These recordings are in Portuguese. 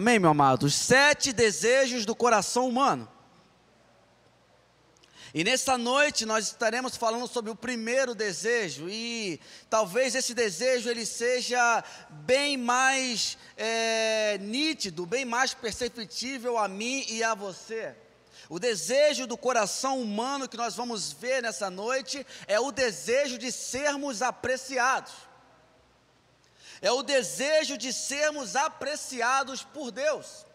Amém, meu amado? Os sete desejos do coração humano. E nessa noite nós estaremos falando sobre o primeiro desejo e talvez esse desejo ele seja bem mais é, nítido, bem mais perceptível a mim e a você. O desejo do coração humano que nós vamos ver nessa noite é o desejo de sermos apreciados. É o desejo de sermos apreciados por Deus.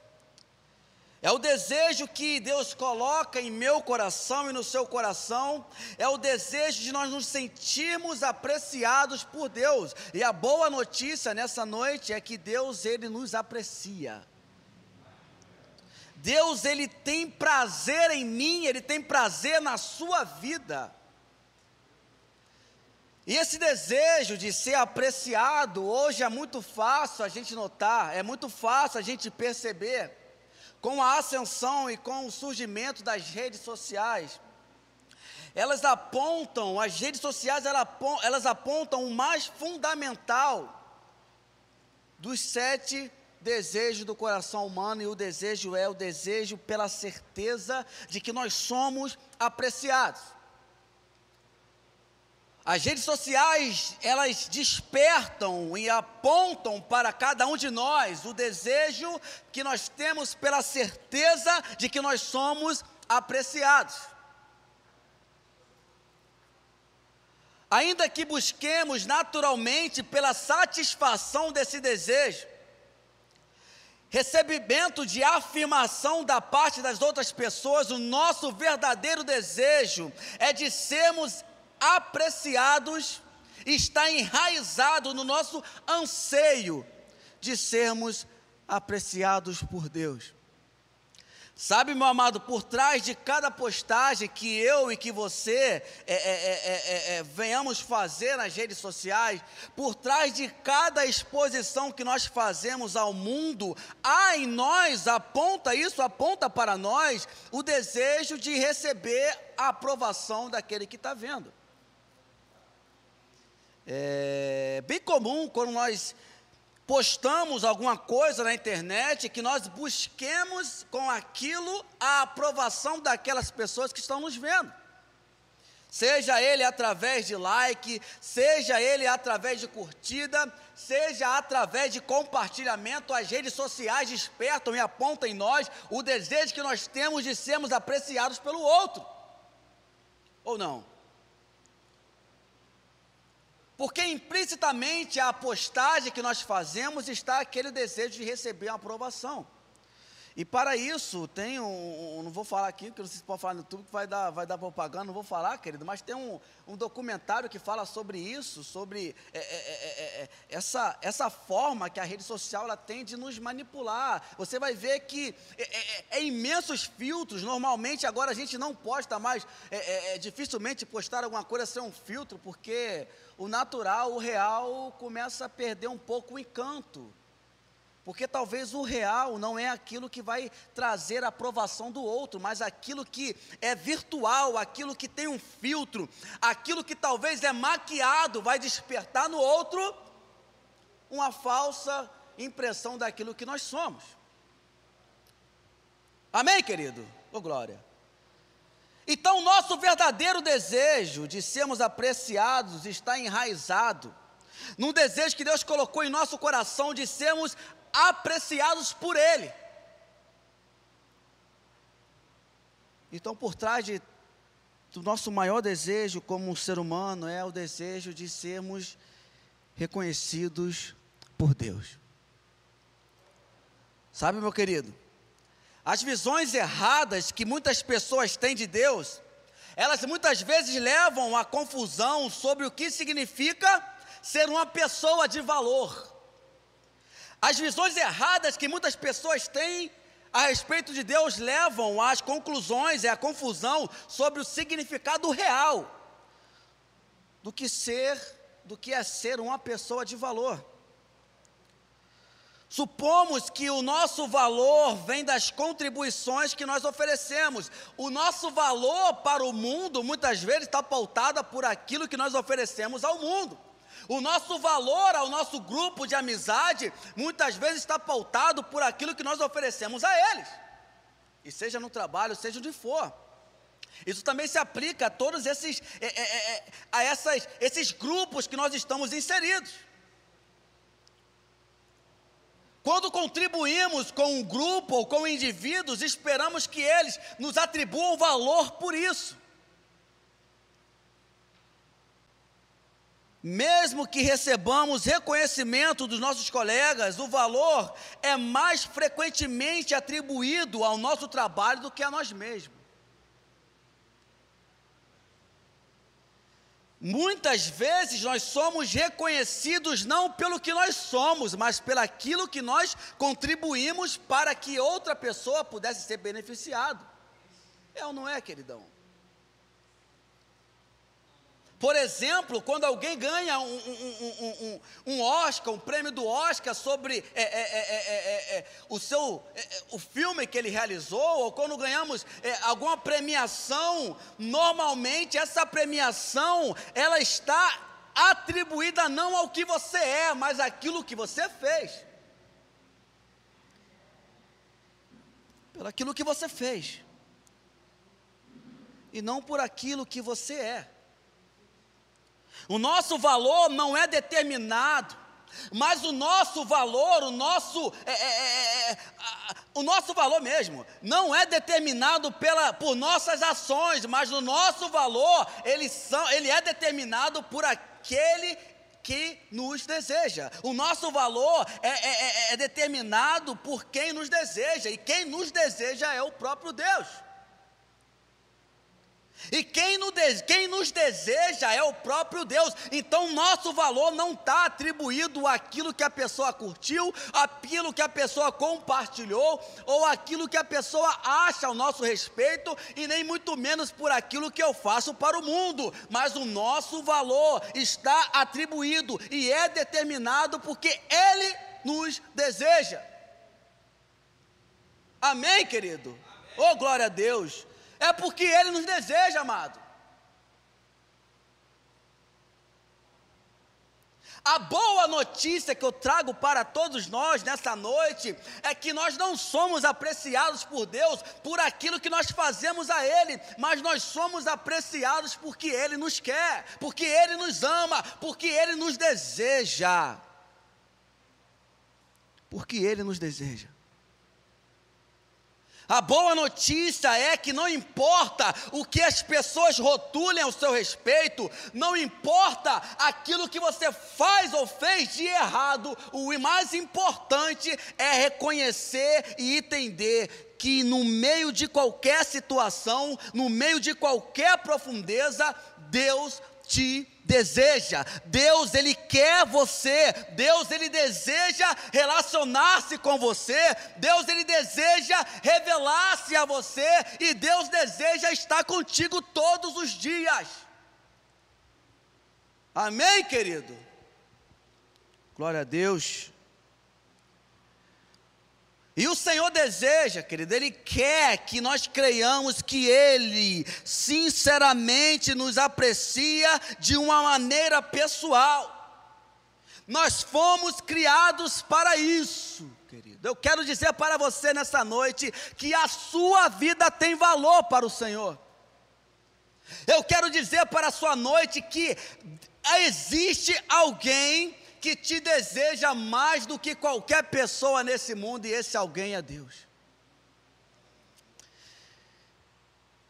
É o desejo que Deus coloca em meu coração e no seu coração, é o desejo de nós nos sentirmos apreciados por Deus. E a boa notícia nessa noite é que Deus ele nos aprecia. Deus ele tem prazer em mim, ele tem prazer na sua vida. E esse desejo de ser apreciado, hoje é muito fácil a gente notar, é muito fácil a gente perceber, com a ascensão e com o surgimento das redes sociais. Elas apontam, as redes sociais elas apontam o mais fundamental dos sete desejo do coração humano e o desejo é o desejo pela certeza de que nós somos apreciados. As redes sociais, elas despertam e apontam para cada um de nós o desejo que nós temos pela certeza de que nós somos apreciados. Ainda que busquemos naturalmente pela satisfação desse desejo, recebimento de afirmação da parte das outras pessoas, o nosso verdadeiro desejo é de sermos apreciados, está enraizado no nosso anseio de sermos apreciados por Deus. Sabe, meu amado, por trás de cada postagem que eu e que você é, é, é, venhamos fazer nas redes sociais, por trás de cada exposição que nós fazemos ao mundo, há em nós, aponta isso, aponta para nós, o desejo de receber a aprovação daquele que está vendo. É bem comum quando nós postamos alguma coisa na internet, que nós busquemos com aquilo a aprovação daquelas pessoas que estão nos vendo. Seja ele através de like, seja ele através de curtida, seja através de compartilhamento, as redes sociais despertam e apontam em nós o desejo que nós temos de sermos apreciados pelo outro. Ou não? Porque implicitamente a postagem que nós fazemos está aquele desejo de receber a aprovação. E para isso, tem um, não vou falar aqui, porque não sei se pode falar no YouTube, que vai dar, vai dar propaganda, não vou falar, querido, mas tem um, um documentário que fala sobre isso, sobre é, é, é, é essa, essa forma que a rede social ela tem de nos manipular. Você vai ver que é, é, é imensos filtros, normalmente agora a gente não posta mais, é, dificilmente postar alguma coisa sem um filtro, porque o natural, o real, começa a perder um pouco o encanto. Porque talvez o real não é aquilo que vai trazer a aprovação do outro, mas aquilo que é virtual, aquilo que tem um filtro, aquilo que talvez é maquiado, vai despertar no outro uma falsa impressão daquilo que nós somos. Amém, querido? Ô glória. Então, nosso verdadeiro desejo de sermos apreciados está enraizado num desejo que Deus colocou em nosso coração de sermos apreciados por Ele. Então, por trás de, do nosso maior desejo como ser humano é o desejo de sermos reconhecidos por Deus. Sabe, meu querido, as visões erradas que muitas pessoas têm de Deus, elas muitas vezes levam à confusão sobre o que significa ser uma pessoa de valor. As visões erradas que muitas pessoas têm a respeito de Deus levam às conclusões e à confusão sobre o significado real do que ser, do que é ser uma pessoa de valor. Supomos que o nosso valor vem das contribuições que nós oferecemos. O nosso valor para o mundo muitas vezes está pautada por aquilo que nós oferecemos ao mundo. O nosso valor ao nosso grupo de amizade muitas vezes está pautado por aquilo que nós oferecemos a eles, e seja no trabalho, seja onde for. Isso também se aplica a todos esses, é, é, é, a essas, esses grupos que nós estamos inseridos. Quando contribuímos com um grupo ou com indivíduos, esperamos que eles nos atribuam valor por isso. Mesmo que recebamos reconhecimento dos nossos colegas, o valor é mais frequentemente atribuído ao nosso trabalho do que a nós mesmos. Muitas vezes nós somos reconhecidos não pelo que nós somos, mas pelaquilo que nós contribuímos para que outra pessoa pudesse ser beneficiado. É ou não é, queridão? Por exemplo, quando alguém ganha um, um, um, um, Oscar, um prêmio do Oscar sobre é, é, é, é o seu o filme que ele realizou, ou quando ganhamos alguma premiação, normalmente essa premiação ela está atribuída não ao que você é, mas aquilo que você fez. Pelo aquilo que você fez. E não por aquilo que você é. O nosso valor não é determinado, mas o nosso valor, o nosso, é, é, é, é o nosso valor mesmo, não é determinado pela, por nossas ações, mas o nosso valor, ele, são, ele é determinado por aquele que nos deseja. O nosso valor é, é, é, é determinado por quem nos deseja, e quem nos deseja é o próprio Deus. E quem nos, deseja é o próprio Deus. Então, nosso valor não está atribuído àquilo que a pessoa curtiu, aquilo que a pessoa compartilhou, ou aquilo que a pessoa acha ao nosso respeito, e nem muito menos por aquilo que eu faço para o mundo. Mas o nosso valor está atribuído e é determinado porque Ele nos deseja. Amém, querido? Oh, glória a Deus é porque Ele nos deseja, amado. A boa notícia que eu trago para todos nós nessa noite é que nós não somos apreciados por Deus por aquilo que nós fazemos a Ele, mas nós somos apreciados porque Ele nos quer, porque Ele nos ama, porque Ele nos deseja. Porque Ele nos deseja. A boa notícia é que não importa o que as pessoas rotulem ao seu respeito, não importa aquilo que você faz ou fez de errado, o mais importante é reconhecer e entender que no meio de qualquer situação, no meio de qualquer profundeza, Deus te deseja. Deus ele quer você. Deus ele deseja relacionar-se com você. Deus ele deseja revelar-se a você e Deus deseja estar contigo todos os dias. Amém, querido. Glória a Deus. E o Senhor deseja, querido, Ele quer que nós creiamos que Ele, sinceramente, nos aprecia de uma maneira pessoal. Nós fomos criados para isso, querido. Eu quero dizer para você nessa noite que a sua vida tem valor para o Senhor. Eu quero dizer para a sua noite que existe alguém que te deseja mais do que qualquer pessoa nesse mundo, e esse alguém é Deus.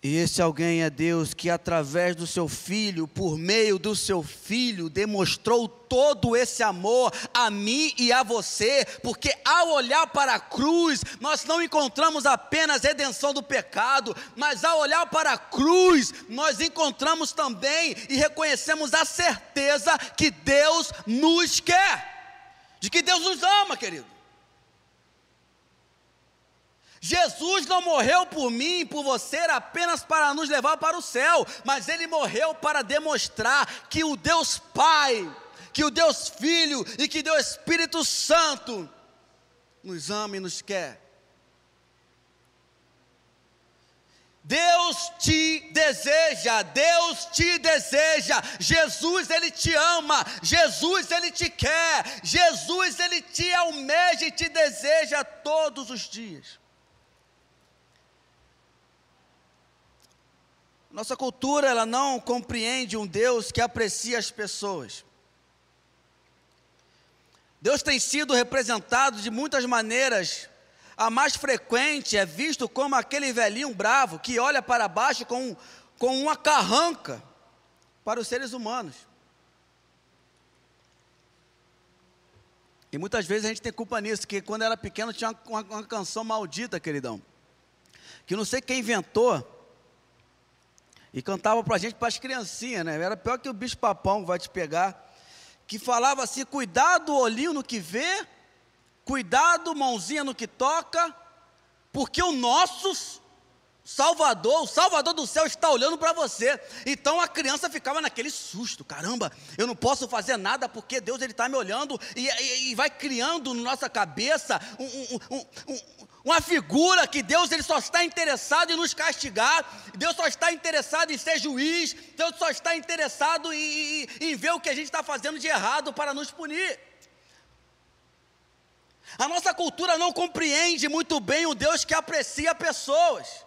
E esse alguém é Deus que, através do seu filho, por meio do seu filho, demonstrou todo esse amor a mim e a você, porque ao olhar para a cruz, nós não encontramos apenas redenção do pecado, mas ao olhar para a cruz, nós encontramos também e reconhecemos a certeza que Deus nos quer, de que Deus nos ama, querido. Jesus não morreu por mim e por você apenas para nos levar para o céu, mas ele morreu para demonstrar que o Deus Pai, que o Deus Filho e que Deus Espírito Santo nos ama e nos quer. Deus te deseja, Deus te deseja, Jesus ele te ama, Jesus ele te quer, Jesus ele te almeja e te deseja todos os dias. Nossa cultura ela não compreende um Deus que aprecia as pessoas. Deus tem sido representado de muitas maneiras a mais frequente é visto como aquele velhinho bravo que olha para baixo com, com uma carranca para os seres humanos. E muitas vezes a gente tem culpa nisso, que quando era pequeno tinha uma, uma, uma canção maldita, queridão, que não sei quem inventou, e cantava para a gente, para as criancinhas, né? Era pior que o bicho papão vai te pegar, que falava assim: cuidado, olhinho no que vê, Cuidado, mãozinha no que toca, porque o nosso Salvador, o Salvador do céu está olhando para você. Então a criança ficava naquele susto, caramba, eu não posso fazer nada porque Deus ele está me olhando e, e, e, vai criando na nossa cabeça um, um, um, uma figura que Deus ele só está interessado em nos castigar, Deus só está interessado em ser juiz, Deus só está interessado em, em, em ver o que a gente está fazendo de errado para nos punir. A nossa cultura não compreende muito bem o Deus que aprecia pessoas.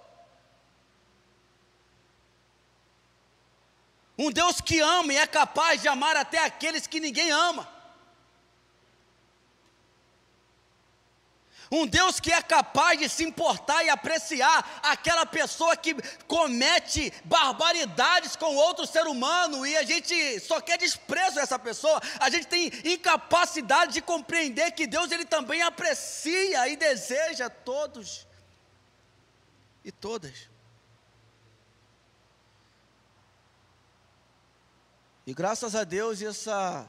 Um Deus que ama e é capaz de amar até aqueles que ninguém ama. Um Deus que é capaz de se importar e apreciar aquela pessoa que comete barbaridades com outro ser humano e a gente só quer desprezo essa pessoa. A gente tem incapacidade de compreender que Deus ele também aprecia e deseja todos e todas. E graças a Deus essa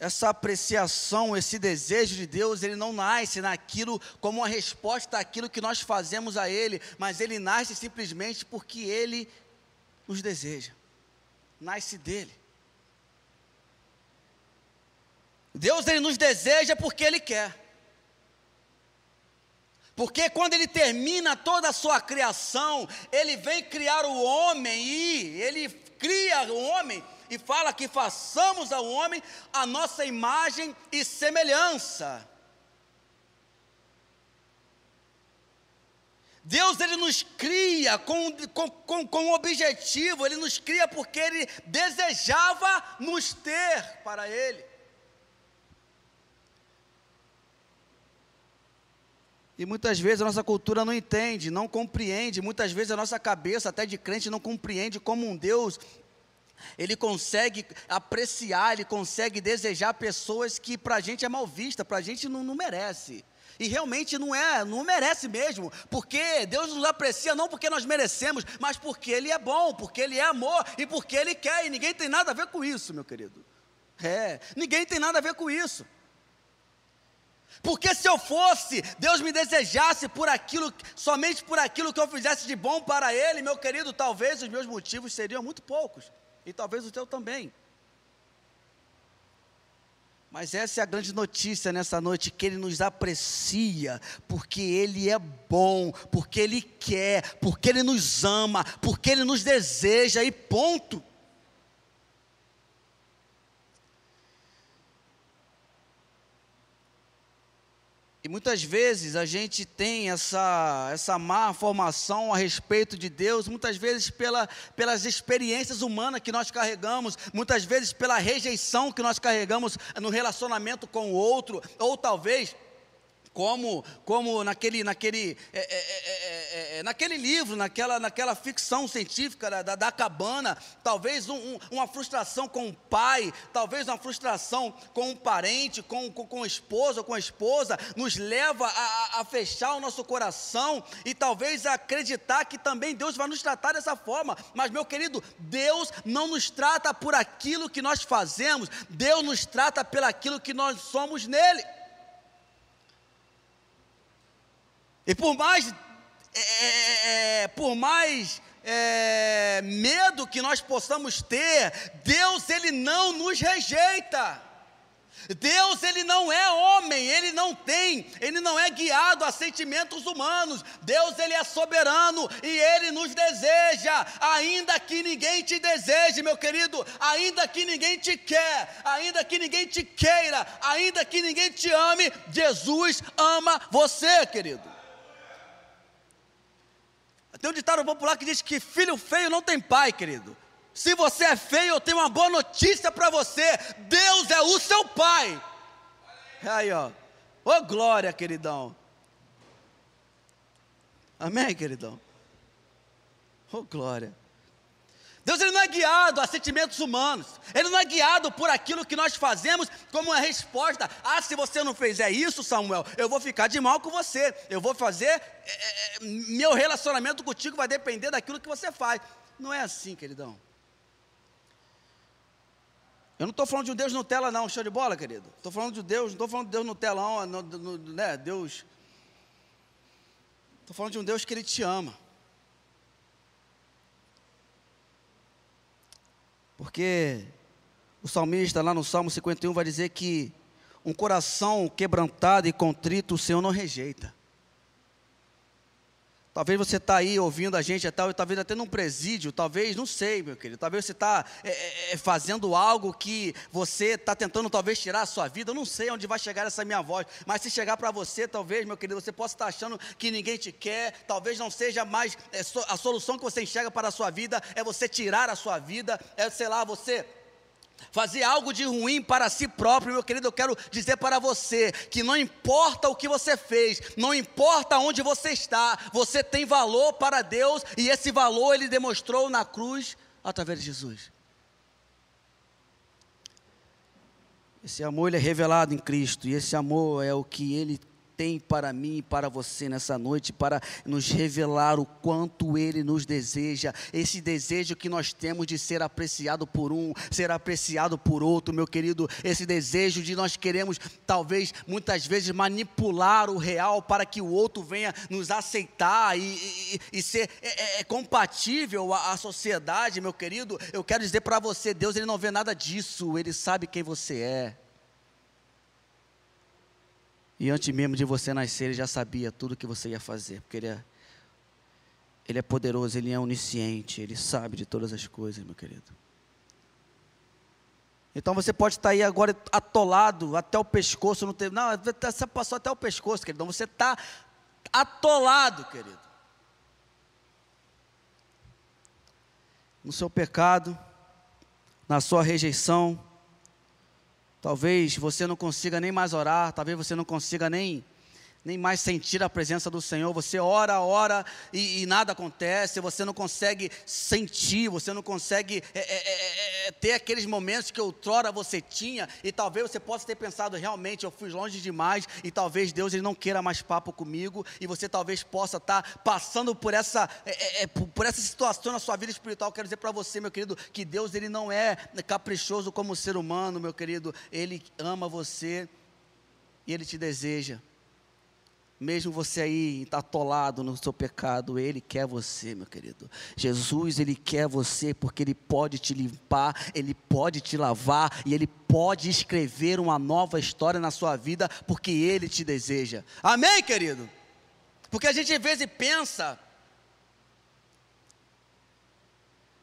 essa apreciação, esse desejo de Deus, ele não nasce naquilo como uma resposta àquilo que nós fazemos a Ele, mas ele nasce simplesmente porque Ele nos deseja, nasce dele. Deus ele nos deseja porque Ele quer. Porque quando ele termina toda a sua criação, ele vem criar o homem e ele cria o homem e fala que façamos ao homem a nossa imagem e semelhança. Deus ele nos cria com, com, com, com um objetivo, ele nos cria porque ele desejava nos ter para ele. E muitas vezes a nossa cultura não entende, não compreende, muitas vezes a nossa cabeça, até de crente, não compreende como um Deus ele consegue apreciar, ele consegue desejar pessoas que para a gente é mal vista, para a gente não, não merece. E realmente não é, não merece mesmo, porque Deus nos aprecia não porque nós merecemos, mas porque Ele é bom, porque Ele é amor e porque Ele quer, e ninguém tem nada a ver com isso, meu querido. É, ninguém tem nada a ver com isso. Porque se eu fosse, Deus me desejasse por aquilo, somente por aquilo que eu fizesse de bom para Ele, meu querido, talvez os meus motivos seriam muito poucos e talvez o teu também. Mas essa é a grande notícia nessa noite: que Ele nos aprecia, porque Ele é bom, porque Ele quer, porque Ele nos ama, porque Ele nos deseja, e ponto. E muitas vezes a gente tem essa, essa má formação a respeito de Deus, muitas vezes pela, pelas experiências humanas que nós carregamos, muitas vezes pela rejeição que nós carregamos no relacionamento com o outro, ou talvez como, como naquele, naquele, é é é, é, é, naquele livro, naquela, naquela ficção científica da, da, da cabana, talvez um, um, uma frustração com o pai, talvez uma frustração com um parente, com, com, com a esposa ou com a esposa, nos leva a, a, fechar o nosso coração e talvez a acreditar que também Deus vai nos tratar dessa forma. Mas, meu querido, Deus não nos trata por aquilo que nós fazemos, Deus nos trata pelo aquilo que nós somos nele. E por mais, é, é, é, por mais é, medo que nós possamos ter, Deus ele não nos rejeita. Deus ele não é homem, ele não tem, ele não é guiado a sentimentos humanos. Deus ele é soberano e ele nos deseja, ainda que ninguém te deseje, meu querido, ainda que ninguém te quer, ainda que ninguém te queira, ainda que ninguém te ame, Jesus ama você, querido. Tem um ditado popular que diz que filho feio não tem pai, querido. Se você é feio, eu tenho uma boa notícia para você: Deus é o seu pai. Aí, ó. Ô glória, queridão. Amém, queridão? Ô glória. Deus ele não é guiado a sentimentos humanos. Ele não é guiado por aquilo que nós fazemos como uma resposta. Ah, se você não fizer isso, Samuel, eu vou ficar de mal com você. Eu vou fazer. É, é, meu relacionamento contigo vai depender daquilo que você faz. Não é assim, queridão. Eu não estou falando de um Deus Nutella, não, show de bola, querido. Estou falando de Deus, não estou falando de Deus Nutella, não, no, no, né, Deus. Estou falando de um Deus que Ele te ama. Porque o salmista, lá no Salmo 51, vai dizer que um coração quebrantado e contrito o Senhor não rejeita. Talvez você está aí ouvindo a gente e tal, talvez até num presídio, talvez, não sei, meu querido. Talvez você está é, é, é, fazendo algo que você está tentando talvez tirar a sua vida. Eu não sei onde vai chegar essa minha voz, mas se chegar para você, talvez, meu querido, você possa estar achando que ninguém te quer. Talvez não seja mais é, a solução que você enxerga para a sua vida é você tirar a sua vida, é sei lá, você fazer algo de ruim para si próprio, meu querido, eu quero dizer para você que não importa o que você fez, não importa onde você está, você tem valor para Deus e esse valor ele demonstrou na cruz através de Jesus. Esse amor ele é revelado em Cristo e esse amor é o que ele tem para mim e para você nessa noite, para nos revelar o quanto Ele nos deseja, esse desejo que nós temos de ser apreciado por um, ser apreciado por outro, meu querido, esse desejo de nós queremos, talvez, muitas vezes, manipular o real para que o outro venha nos aceitar e, e, e ser é, é, é compatível à, à sociedade, meu querido. Eu quero dizer para você: Deus ele não vê nada disso, Ele sabe quem você é. E antes mesmo de você nascer, ele já sabia tudo o que você ia fazer, porque ele é, ele é poderoso, ele é onisciente, ele sabe de todas as coisas, meu querido. Então você pode estar aí agora atolado até o pescoço, não tem, não, você passou até o pescoço, querido. Você está atolado, querido. No seu pecado, na sua rejeição, Talvez você não consiga nem mais orar, talvez você não consiga nem nem mais sentir a presença do Senhor. Você ora, ora e, e nada acontece, você não consegue sentir, você não consegue é, é, é, é, é ter aqueles momentos que outrora você tinha, e talvez você possa ter pensado, realmente eu fui longe demais, e talvez Deus ele não queira mais papo comigo, e você talvez possa estar passando por essa, é, por essa situação na sua vida espiritual. Quero dizer para você, meu querido, que Deus ele não é caprichoso como ser humano, meu querido, Ele ama você e Ele te deseja. Mesmo você aí atolado no seu pecado, Ele quer você, meu querido. Jesus, Ele quer você porque Ele pode te limpar, Ele pode te lavar e Ele pode escrever uma nova história na sua vida porque Ele te deseja. Amém, querido? Porque a gente às vezes pensa,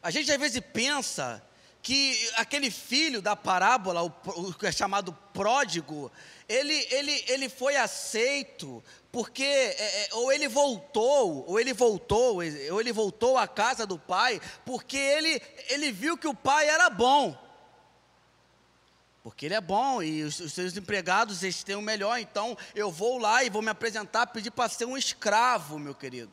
a gente às vezes pensa que aquele filho da parábola, o, o é chamado pródigo, ele, ele, ele foi aceito porque é, é, ou ele voltou, ou ele voltou, ou ele voltou à casa do pai, porque ele, ele viu que o pai era bom. Porque ele é bom e os, os seus empregados eles têm o melhor, então eu vou lá e vou me apresentar, pedir para ser um escravo, meu querido.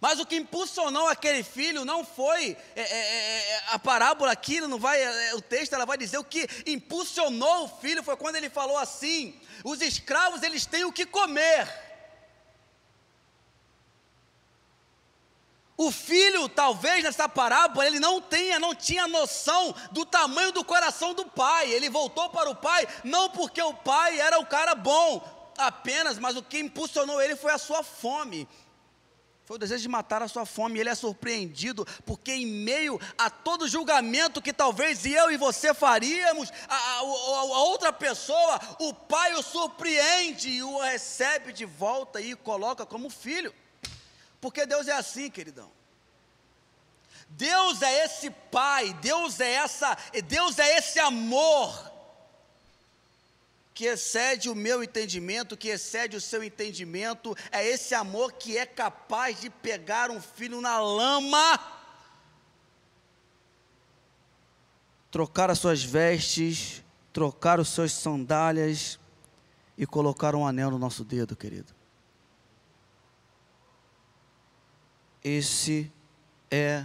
Mas o que impulsionou aquele filho não foi é, é, é, é a parábola aqui, não vai, é, o texto ela vai dizer o que impulsionou o filho foi quando ele falou assim: os escravos eles têm o que comer. O filho, talvez nessa parábola, ele não tenha, não tinha noção do tamanho do coração do pai. Ele voltou para o pai não porque o pai era o cara bom apenas, mas o que impulsionou ele foi a sua fome Foi o desejo de matar a sua fome. Ele é surpreendido, porque em meio a todo julgamento que talvez eu e você faríamos, a, a, a, outra pessoa, o pai o surpreende e o recebe de volta e coloca como filho. Porque Deus é assim, queridão. Deus é esse pai, Deus é essa, Deus é esse amor que excede o meu entendimento, que excede o seu entendimento, é esse amor que é capaz de pegar um filho na lama, trocar as suas vestes, trocar os seus sandálias e colocar um anel no nosso dedo, querido. Esse é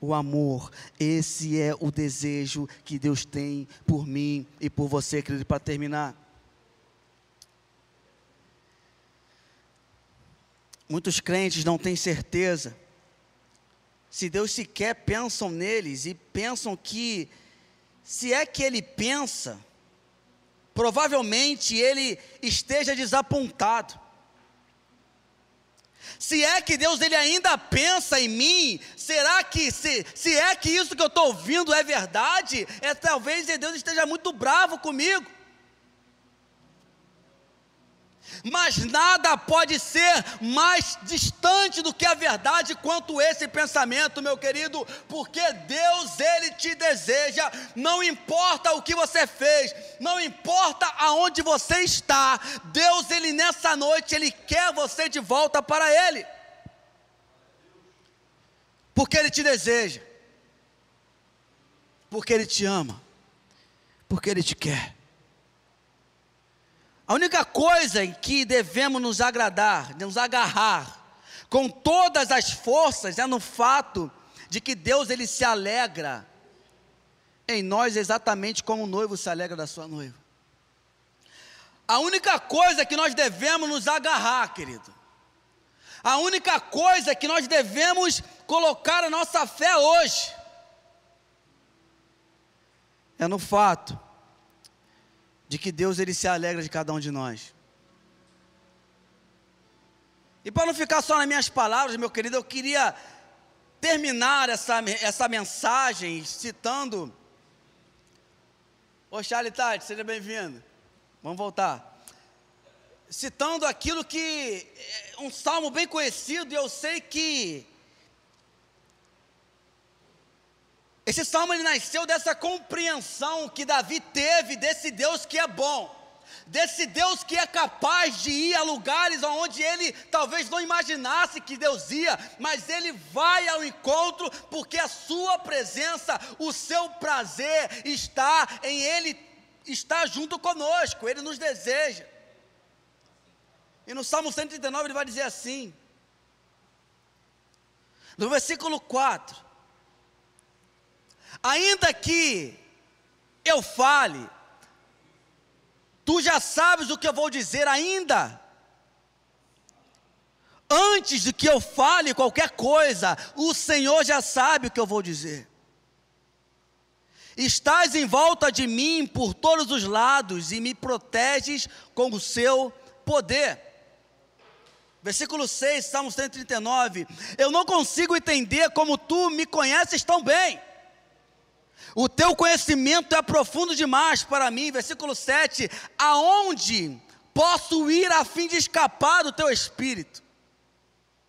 o amor, esse é o desejo que Deus tem por mim e por você, querido, para terminar. Muitos crentes não têm certeza se Deus sequer pensam neles e pensam que, se é que Ele pensa, provavelmente Ele esteja desapontado. Se é que Deus ele ainda pensa em mim, será que se, se é que isso que eu estou ouvindo é verdade? É talvez Deus esteja muito bravo comigo. Mas nada pode ser mais distante do que a verdade quanto esse pensamento, meu querido, porque Deus, Ele te deseja, não importa o que você fez, não importa aonde você está, Deus, Ele nessa noite, Ele quer você de volta para Ele, porque Ele te deseja, porque Ele te ama, porque Ele te quer. A única coisa em que devemos nos agradar, nos agarrar com todas as forças é no fato de que Deus ele se alegra em nós exatamente como o noivo se alegra da sua noiva. A única coisa que nós devemos nos agarrar, querido, a única coisa que nós devemos colocar a nossa fé hoje é no fato de que Deus ele se alegra de cada um de nós. E para não ficar só nas minhas palavras, meu querido, eu queria terminar essa, essa mensagem citando. Ô Charlie Tati, seja bem-vindo. Vamos voltar. Citando aquilo que. É um salmo bem conhecido, e eu sei que Esse salmo ele nasceu dessa compreensão que Davi teve desse Deus que é bom, desse Deus que é capaz de ir a lugares onde ele talvez não imaginasse que Deus ia, mas ele vai ao encontro porque a sua presença, o seu prazer está em ele está junto conosco, ele nos deseja. E no Salmo 139 ele vai dizer assim, no versículo 4: Ainda que eu fale, tu já sabes o que eu vou dizer ainda. Antes de que eu fale qualquer coisa, o Senhor já sabe o que eu vou dizer. Estás em volta de mim por todos os lados e me proteges com o seu poder. Versículo 6, Salmo 139. Eu não consigo entender como tu me conheces tão bem. O teu conhecimento é profundo demais para mim. Versículo 7: Aonde posso ir a fim de escapar do teu espírito?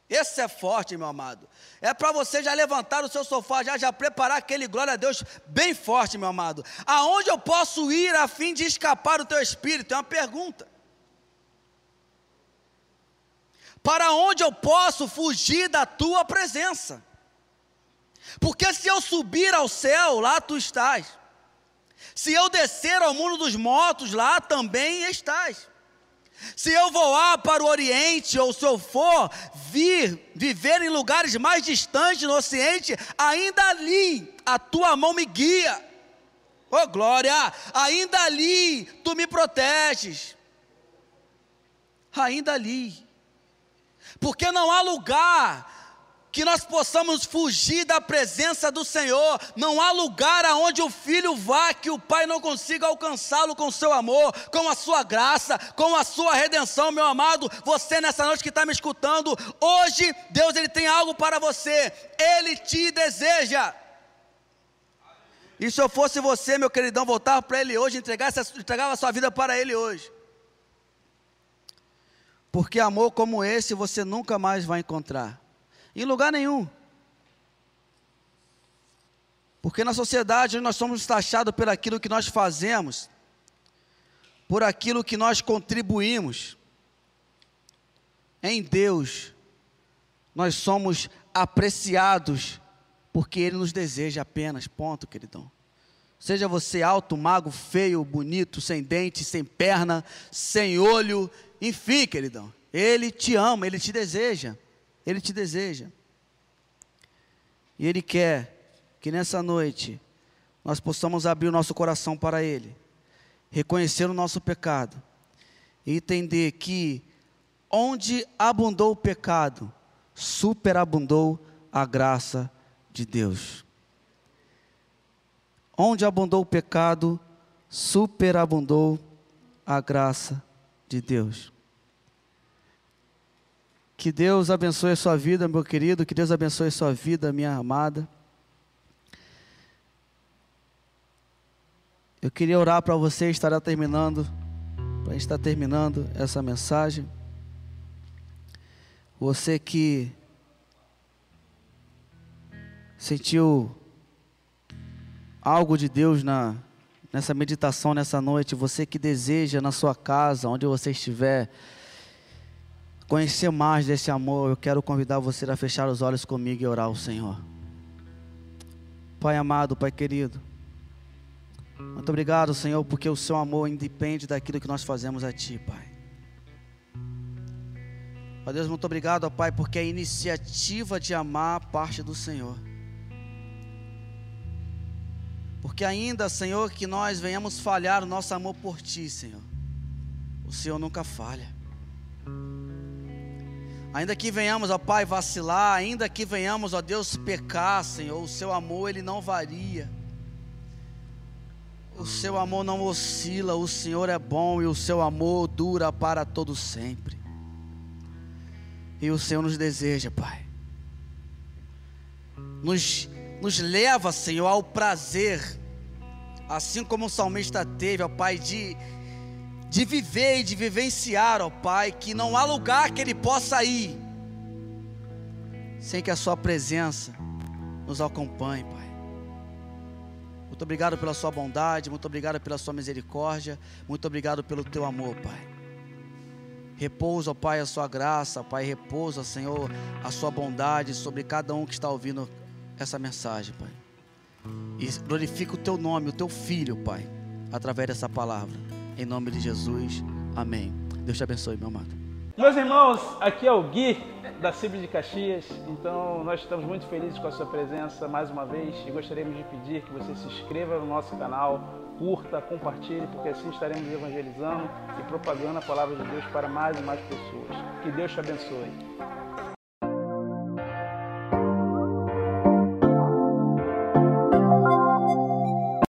Esse é forte, meu amado. É para você já levantar o seu sofá, já, já preparar aquele glória a Deus bem forte, meu amado. Aonde eu posso ir a fim de escapar do teu espírito? É uma pergunta. Para onde eu posso fugir da tua presença? Porque se eu subir ao céu, lá tu estás. Se eu descer ao mundo dos mortos, lá também estás. Se eu voar para o Oriente, ou se eu for vir viver em lugares mais distantes no Ocidente, ainda ali a tua mão me guia. Oh glória! Ainda ali tu me proteges. Ainda ali. Porque não há lugar que nós possamos fugir da presença do Senhor. Não há lugar aonde o filho vá que o pai não consiga alcançá-lo com seu amor, com a sua graça, com a sua redenção, meu amado. Você nessa noite que está me escutando, hoje Deus ele tem algo para você. Ele te deseja. E se eu fosse você, meu queridão, voltar para Ele hoje, entregar entregava a sua vida para Ele hoje. Porque amor como esse você nunca mais vai encontrar. Em lugar nenhum. Porque na sociedade nós somos taxados por aquilo que nós fazemos, por aquilo que nós contribuímos. Em Deus, nós somos apreciados porque Ele nos deseja apenas, ponto, queridão. Seja você alto, magro, feio, bonito, sem dente, sem perna, sem olho, enfim, queridão, Ele te ama, Ele te deseja. Ele te deseja. E Ele quer que nessa noite nós possamos abrir o nosso coração para Ele, reconhecer o nosso pecado e entender que onde abundou o pecado, superabundou a graça de Deus. Onde abundou o pecado, superabundou a graça de Deus. Que Deus abençoe a sua vida, meu querido. Que Deus abençoe a sua vida, minha amada. Eu queria orar para você, estará terminando, para estar terminando essa mensagem. Você que sentiu algo de Deus na, nessa meditação nessa noite, você que deseja na sua casa, onde você estiver, conhecer mais desse amor, eu quero convidar você a fechar os olhos comigo e orar ao Senhor. Pai amado, Pai querido, muito obrigado, Senhor, porque o seu amor independe daquilo que nós fazemos a Ti, Pai. Ó Deus, muito obrigado, ó Pai, porque a iniciativa de amar parte do Senhor. Porque ainda, Senhor, que nós venhamos falhar o nosso amor por Ti, Senhor. O Senhor nunca falha. Ainda que venhamos, ó Pai, vacilar, ainda que venhamos, ó Deus, pecar, Senhor, o seu amor ele não varia. O seu amor não oscila, o Senhor é bom e o seu amor dura para todo sempre. E o Senhor nos deseja, Pai. Nos, nos leva, Senhor, ao prazer, assim como o salmista teve, ó Pai, de de viver e de vivenciar, ó Pai, que não há lugar que Ele possa ir sem que a Sua presença nos acompanhe, Pai. Muito obrigado pela Sua bondade, muito obrigado pela Sua misericórdia, muito obrigado pelo Teu amor, Pai. Repousa, ó Pai, a Sua graça, Pai, repousa, Senhor, a Sua bondade sobre cada um que está ouvindo essa mensagem, Pai. E glorifica o Teu nome, o Teu Filho, Pai, através dessa palavra. Em nome de Jesus, amém. Deus te abençoe, meu amado. Meus irmãos, aqui é o Gui da CIB de Caxias. Então, nós estamos muito felizes com a sua presença mais uma vez e gostaríamos de pedir que você se inscreva no nosso canal, curta, compartilhe, porque assim estaremos evangelizando e propagando a palavra de Deus para mais e mais pessoas. Que Deus te abençoe.